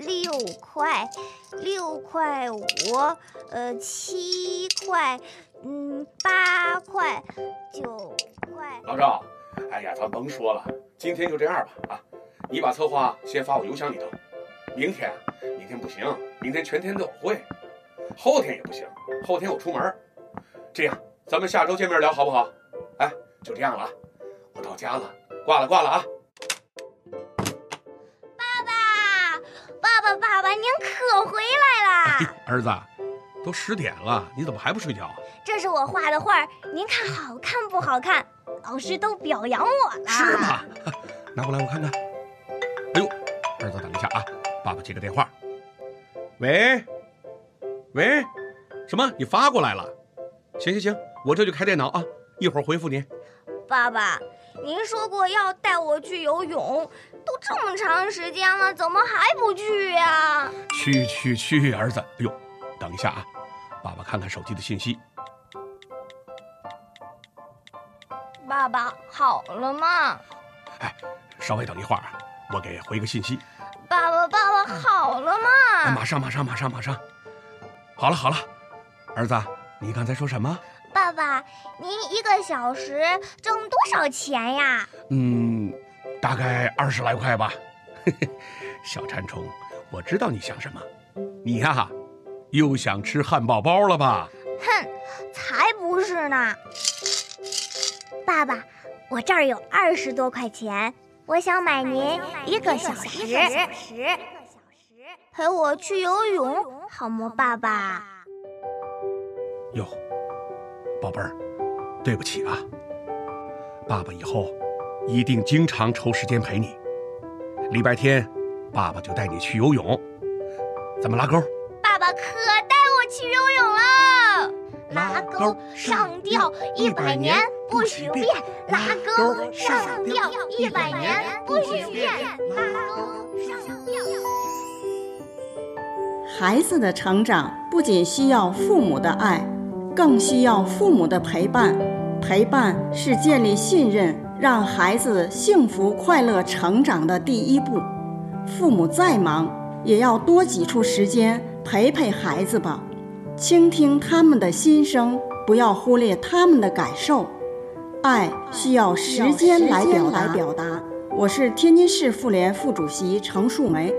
六块，六块五，呃，七块，嗯，八块，九块。老赵，哎呀，咱甭说了，今天就这样吧啊！你把策划先发我邮箱里头。明天，明天不行，明天全天都有会。后天也不行，后天我出门。这样，咱们下周见面聊好不好？哎，就这样了，我到家了，挂了挂了啊！爸爸，您可回来啦！儿子，都十点了，你怎么还不睡觉？啊这是我画的画，您看好看不好看？老师都表扬我了。是吗？拿过来我看看。哎呦，儿子，等一下啊，爸爸接个电话。喂，喂，什么？你发过来了？行行行，我这就开电脑啊，一会儿回复你。爸爸，您说过要带我去游泳，都这么长时间了，怎么还不去呀？去去去，儿子。哎呦，等一下啊，爸爸看看手机的信息。爸爸，好了吗？哎，稍微等一会儿，我给回个信息。爸爸，爸爸，好了吗？马上，马上，马上，马上。好了，好了，儿子，你刚才说什么？爸爸，您一个小时挣多少钱呀？嗯，大概二十来块吧。小馋虫，我知道你想什么。你呀，又想吃汉堡包了吧？哼，才不是呢。爸爸，我这儿有二十多块钱，我想买您一个小时，一个小时，陪我去游泳，好吗，爸爸？哟，宝贝儿，对不起啊，爸爸以后一定经常抽时间陪你。礼拜天，爸爸就带你去游泳，咱们拉钩。爸爸可带我去游泳了，拉钩上吊一百年。不许变，拉钩上吊一百年，不许变，拉钩上吊。孩子的成长不仅需要父母的爱，更需要父母的陪伴。陪伴是建立信任、让孩子幸福快乐成长的第一步。父母再忙，也要多挤出时间陪陪孩子吧，倾听他们的心声，不要忽略他们的感受。爱需要时间来表达。我是天津市妇联副主席程树梅。